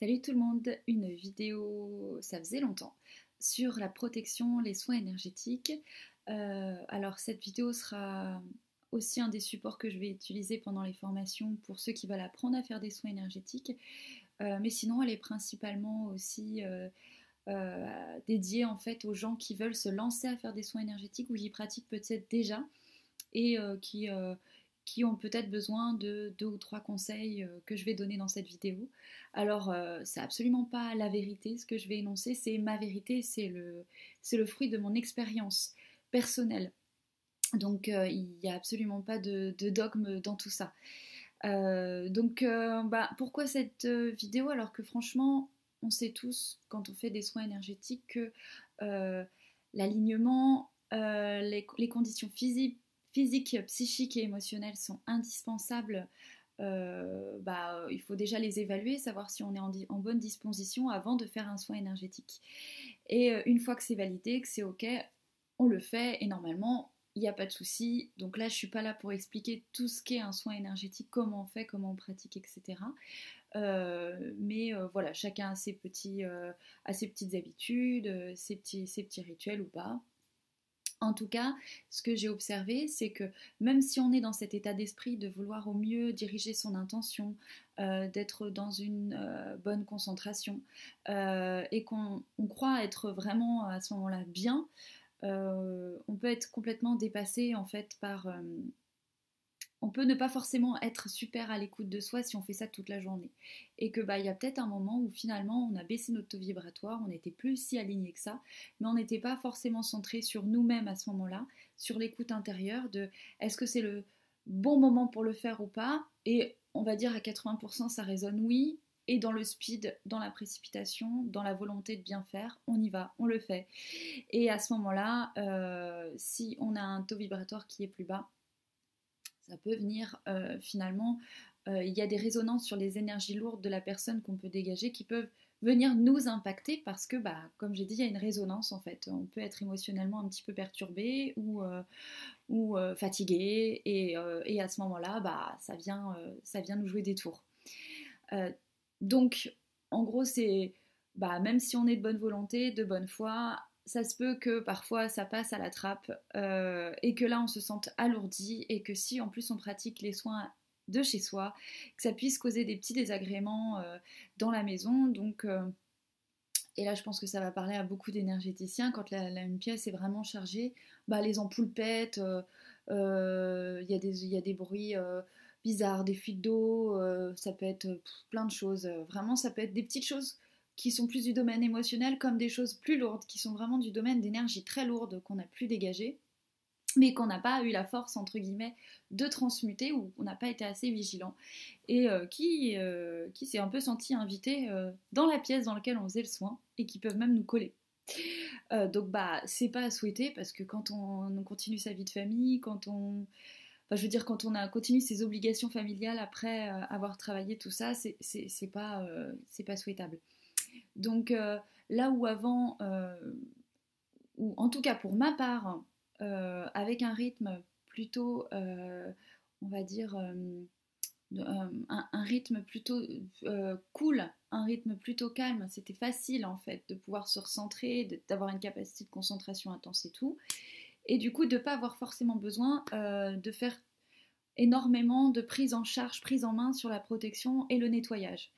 Salut tout le monde, une vidéo, ça faisait longtemps, sur la protection, les soins énergétiques. Euh, alors cette vidéo sera aussi un des supports que je vais utiliser pendant les formations pour ceux qui veulent apprendre à faire des soins énergétiques. Euh, mais sinon, elle est principalement aussi euh, dédiée en fait aux gens qui veulent se lancer à faire des soins énergétiques ou qui pratiquent peut-être déjà et qui qui ont peut-être besoin de deux ou trois conseils euh, que je vais donner dans cette vidéo. Alors, euh, c'est absolument pas la vérité, ce que je vais énoncer, c'est ma vérité, c'est le, le fruit de mon expérience personnelle. Donc, euh, il n'y a absolument pas de, dogme dans tout ça. donc, bah, pourquoi cette vidéo alors que franchement, on sait tous, quand on fait des soins énergétiques, que l'alignement, les, les conditions physiques, physiques, psychiques et émotionnelles sont indispensables, euh, bah, il faut déjà les évaluer, savoir si on est en, bonne disposition avant de faire un soin énergétique. Et euh, une fois que c'est validé, que c'est OK, on le fait et normalement, il n'y a pas de souci. Donc là, je ne suis pas là pour expliquer tout ce qu'est un soin énergétique, comment on fait, comment on pratique, etc. Euh, mais voilà, chacun a ses, petites habitudes, ses petits rituels ou pas. En tout cas, ce que j'ai observé, c'est que même si on est dans cet état d'esprit de vouloir au mieux diriger son intention, euh, d'être dans une euh, bonne concentration euh, et qu'on croit être vraiment à ce moment-là bien, on peut être complètement dépassé en fait par on peut ne pas forcément être super à l'écoute de soi si on fait ça toute la journée. Et que bah il y a peut-être un moment où finalement on a baissé notre taux vibratoire, on n'était plus si aligné que ça, mais on n'était pas forcément centré sur nous-mêmes à ce moment-là, sur l'écoute intérieure de est-ce que c'est le bon moment pour le faire ou pas? Et on va dire à 80% ça résonne oui. Et dans le speed, dans la précipitation, dans la volonté de bien faire, on y va, on le fait. Et à ce moment-là, euh, si on a un taux vibratoire qui est plus bas, ça peut venir euh, finalement, euh, il y a des résonances sur les énergies lourdes de la personne qu'on peut dégager qui peuvent venir nous impacter parce que, bah, comme j'ai dit, il y a une résonance en fait. On peut être émotionnellement un petit peu perturbé ou, euh, fatigué et, et, à ce moment-là, bah, ça, vient, ça vient nous jouer des tours. donc, en gros, c'est bah, même si on est de bonne volonté, de bonne foi, ça se peut que parfois ça passe à la trappe euh, et que là on se sente alourdi et que si en plus on pratique les soins de chez soi, que ça puisse causer des petits désagréments euh, dans la maison. Donc, euh, et là je pense que ça va parler à beaucoup d'énergéticiens quand une pièce est vraiment chargée, bah, les ampoules pètent, il y, a des bruits bizarres, des fuites d'eau, ça peut être plein de choses. Vraiment, ça peut être des petites choses qui sont plus du domaine émotionnel comme des choses plus lourdes, qui sont vraiment du domaine d'énergie très lourde qu'on n'a plus dégagée, mais qu'on n'a pas eu la force, entre guillemets, de transmuter ou on n'a pas été assez vigilant, et euh, qui, euh, qui s'est un peu senti invité euh, dans la pièce dans laquelle on faisait le soin, et qui peuvent même nous coller. donc bah c'est pas à souhaiter parce que quand on, continue sa vie de famille, quand on Enfin, je veux dire, quand on a continue ses obligations familiales après avoir travaillé tout ça, c'est pas, c'est pas souhaitable. Donc euh, là où avant, euh, ou en tout cas pour ma part, euh, avec un rythme plutôt, on va dire, un, rythme plutôt cool, un rythme plutôt calme, c'était facile en fait de pouvoir se recentrer, d'avoir une capacité de concentration intense et tout. Et du coup, de ne pas avoir forcément besoin de faire énormément de prise en charge, prise en main sur la protection et le nettoyage.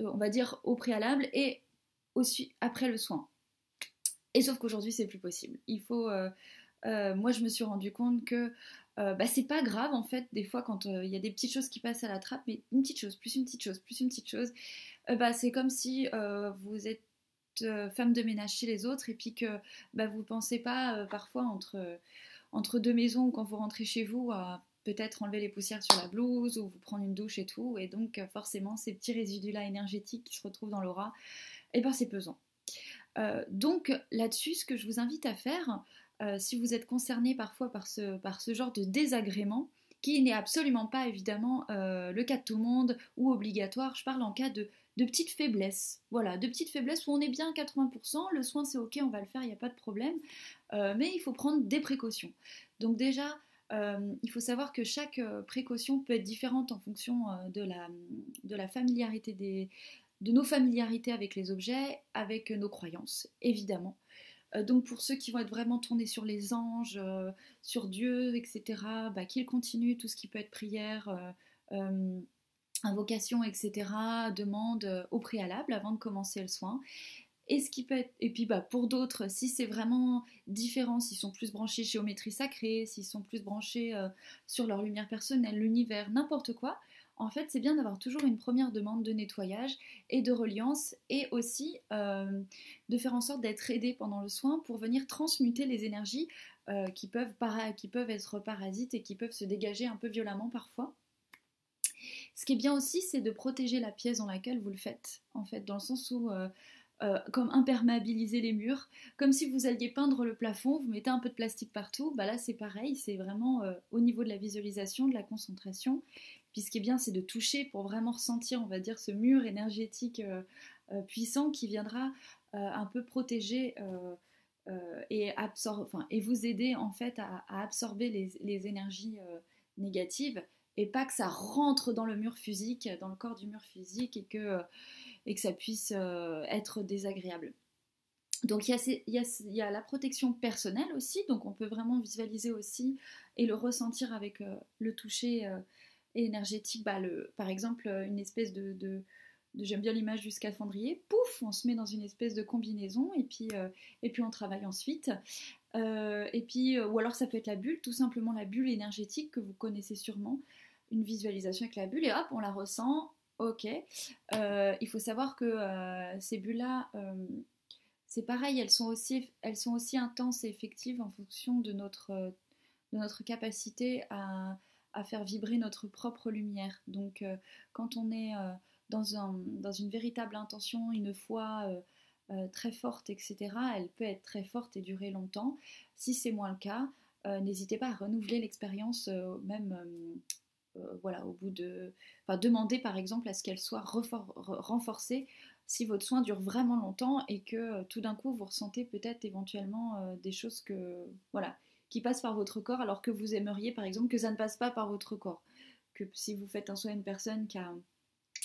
Euh, on va dire au préalable et aussi après le soin. Et sauf qu'aujourd'hui c'est plus possible. Il faut, euh, euh, moi je me suis rendu compte que bah, c'est pas grave en fait des fois quand il y a des petites choses qui passent à la trappe, mais une petite chose, plus une petite chose, plus une petite chose, bah, c'est comme si vous êtes femme de ménage chez les autres et puis que bah, vous pensez pas parfois entre, entre deux maisons quand vous rentrez chez vous à peut-être enlever les poussières sur la blouse ou vous prendre une douche et tout. Et donc euh, forcément, ces petits résidus-là énergétiques qui se retrouvent dans l'aura, eh ben c'est pesant. Euh, donc là-dessus, ce que je vous invite à faire, euh, si vous êtes concerné parfois par ce, par ce genre de désagrément, qui n'est absolument pas évidemment le cas de tout le monde ou obligatoire, je parle en cas de, de petites faiblesses. Voilà, de petites faiblesses où on est bien à 80%, le soin c'est ok, on va le faire, il n'y a pas de problème, mais il faut prendre des précautions. Donc déjà, euh, il faut savoir que chaque euh, précaution peut être différente en fonction euh, de, la, familiarité des, de nos familiarités avec les objets, avec nos croyances, évidemment. Donc pour ceux qui vont être vraiment tournés sur les anges, sur Dieu, etc., bah, qu'ils continuent tout ce qui peut être prière, invocation, etc., demande au préalable avant de commencer le soin. Et, ce qui peut et puis bah, pour d'autres, si c'est vraiment différent, s'ils sont plus branchés géométrie sacrée, s'ils sont plus branchés sur leur lumière personnelle, l'univers, n'importe quoi, en fait, c'est bien d'avoir toujours une première demande de nettoyage et de reliance et aussi euh, de faire en sorte d'être aidé pendant le soin pour venir transmuter les énergies euh, qui, peuvent être parasites et qui peuvent se dégager un peu violemment parfois. Ce qui est bien aussi, c'est de protéger la pièce dans laquelle vous le faites, en fait, dans le sens où euh, euh, comme imperméabiliser les murs, comme si vous alliez peindre le plafond, vous mettez un peu de plastique partout, bah là c'est pareil, c'est vraiment euh, au niveau de la visualisation, de la concentration. Puis ce bien, c'est de toucher pour vraiment ressentir, on va dire, ce mur énergétique euh, puissant qui viendra un peu protéger et, et vous aider en fait à, absorber les, les énergies négatives. Et pas que ça rentre dans le mur physique, dans le corps du mur physique et que et que ça puisse euh, être désagréable. Donc il y, a, la protection personnelle aussi, donc on peut vraiment visualiser aussi et le ressentir avec euh, le toucher euh, énergétique. Bah, par exemple, une espèce de, j'aime bien l'image du scaphandrier, pouf, on se met dans une espèce de combinaison et puis, et puis on travaille ensuite. et puis, ou alors ça peut être la bulle, tout simplement la bulle énergétique que vous connaissez sûrement, une visualisation avec la bulle et hop, on la ressent, Ok. Euh, il faut savoir que euh, ces bulles-là, euh, c'est pareil, elles sont, aussi, elles sont aussi intenses et effectives en fonction de notre, de notre capacité à, à, faire vibrer notre propre lumière. Donc, quand on est dans, un, dans, une véritable intention, une foi très forte, etc., elle peut être très forte et durer longtemps. Si c'est moins le cas, n'hésitez pas à renouveler l'expérience, même voilà, au bout de. Demandez par exemple à ce qu'elle soit renforcée si votre soin dure vraiment longtemps et que euh, tout d'un coup vous ressentez peut-être éventuellement euh, des choses que. Voilà, qui passent par votre corps alors que vous aimeriez par exemple que ça ne passe pas par votre corps. Que si vous faites un soin à une personne qui a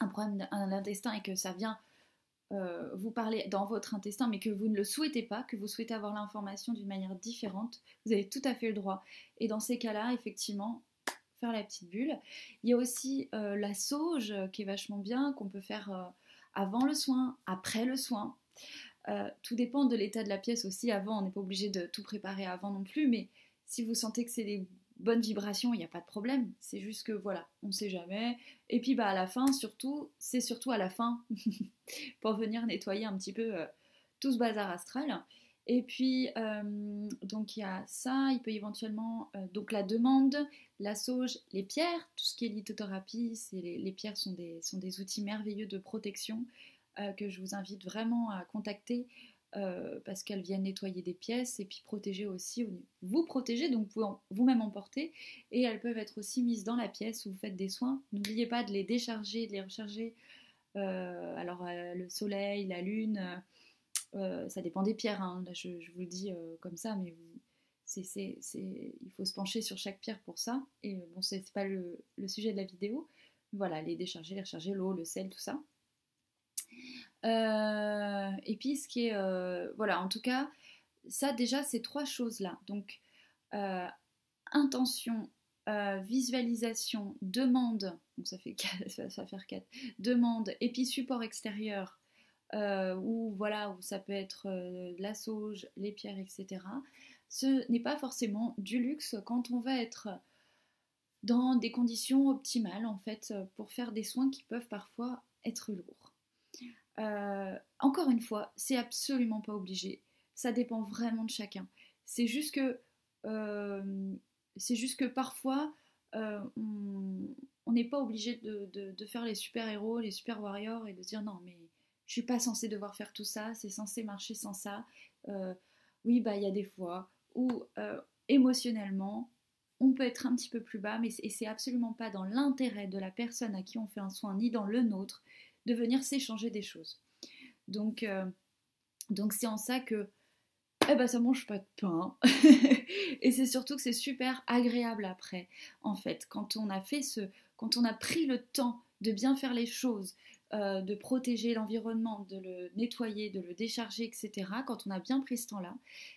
un problème à l'intestin et que ça vient vous parler dans votre intestin, mais que vous ne le souhaitez pas, que vous souhaitez avoir l'information d'une manière différente, vous avez tout à fait le droit. Et dans ces cas-là, effectivement, faire la petite bulle. Il y a aussi euh, la sauge euh, qui est vachement bien, qu'on peut faire euh, avant le soin, après le soin. tout dépend de l'état de la pièce aussi. Avant, on n'est pas obligé de tout préparer avant non plus, mais si vous sentez que c'est des bonnes vibrations, il n'y a pas de problème. C'est juste que voilà, on ne sait jamais. Et puis bah à la fin, surtout, c'est surtout à la fin pour venir nettoyer un petit peu tout ce bazar astral. Et puis, euh, donc il y a ça, il peut éventuellement, euh, donc la demande, la sauge, les pierres, tout ce qui est lithothérapie, les, pierres sont des, sont des outils merveilleux de protection euh, que je vous invite vraiment à contacter parce qu'elles viennent nettoyer des pièces et puis protéger aussi, vous protéger, donc vous vous-même emporter et elles peuvent être aussi mises dans la pièce où vous faites des soins. N'oubliez pas de les décharger, de les recharger. alors le soleil, la lune euh, ça dépend des pierres, hein. je, vous le dis euh, comme ça, mais il faut se pencher sur chaque pierre pour ça. Et euh, bon, c'est pas le, sujet de la vidéo. Voilà, les décharger, les recharger, l'eau, le sel, tout ça. et puis, ce qui est. voilà, en tout cas, ça déjà, ces trois choses-là. Donc, intention, visualisation, demande, donc ça fait ça va faire quatre, demande, et puis support extérieur, ou voilà, où ça peut être euh, la sauge, les pierres, etc. Ce n'est pas forcément du luxe quand on va être dans des conditions optimales en fait pour faire des soins qui peuvent parfois être lourds. Euh, encore une fois, c'est absolument pas obligé. Ça dépend vraiment de chacun. C'est juste que c'est juste que parfois on n'est pas obligé de, de, faire les super héros, les super warriors et de dire non mais je suis pas censée devoir faire tout ça, c'est censé marcher sans ça. Euh, oui, bah il y a des fois où euh, émotionnellement, on peut être un petit peu plus bas, mais c'est absolument pas dans l'intérêt de la personne à qui on fait un soin, ni dans le nôtre, de venir s'échanger des choses. Donc, euh, c'est en ça que eh ben ça mange pas de pain. et c'est surtout que c'est super agréable après, en fait, quand on a fait ce, quand on a pris le temps de bien faire les choses, euh, de protéger l'environnement, de le nettoyer, de le décharger, etc., quand on a bien pris ce temps-là,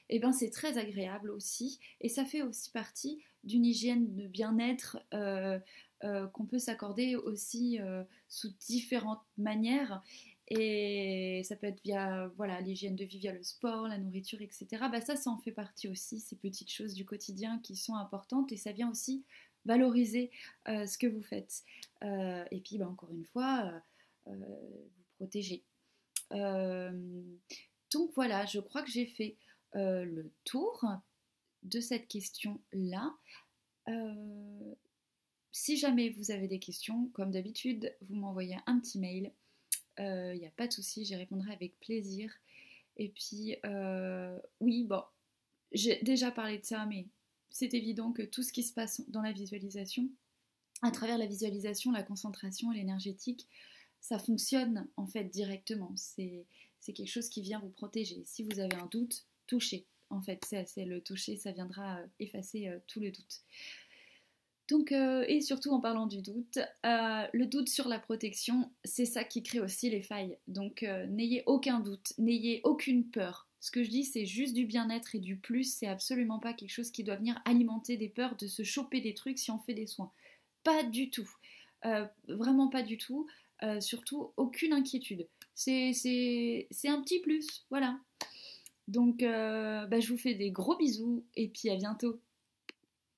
eh ben c'est très agréable aussi. Et ça fait aussi partie d'une hygiène de bien-être euh, euh, qu'on peut s'accorder aussi sous différentes manières. Et ça peut être via voilà l'hygiène de vie, via le sport, la nourriture, etc. Bah ça, ça en fait partie aussi, ces petites choses du quotidien qui sont importantes. Et ça vient aussi valoriser ce que vous faites. et puis, bah, encore une fois, vous protéger. Euh, donc voilà, je crois que j'ai fait euh, le tour de cette question-là. si jamais vous avez des questions, comme d'habitude, vous m'envoyez un petit mail. Il n'y a pas de souci, j'y répondrai avec plaisir. Et puis, oui, bon, j'ai déjà parlé de ça, mais c'est évident que tout ce qui se passe dans la visualisation, à travers la visualisation, la concentration, l'énergétique, ça fonctionne en fait directement. C'est quelque chose qui vient vous protéger. Si vous avez un doute, touchez. En fait, c'est le toucher, ça viendra euh, effacer euh, tout le doute. Donc, euh, et surtout en parlant du doute, le doute sur la protection, c'est ça qui crée aussi les failles. Donc, n'ayez aucun doute, n'ayez aucune peur. Ce que je dis, c'est juste du bien-être et du plus. C'est absolument pas quelque chose qui doit venir alimenter des peurs de se choper des trucs si on fait des soins. Pas du tout. vraiment pas du tout. Euh, surtout aucune inquiétude. C'est un petit plus, voilà. Donc, euh, bah, je vous fais des gros bisous et puis à bientôt.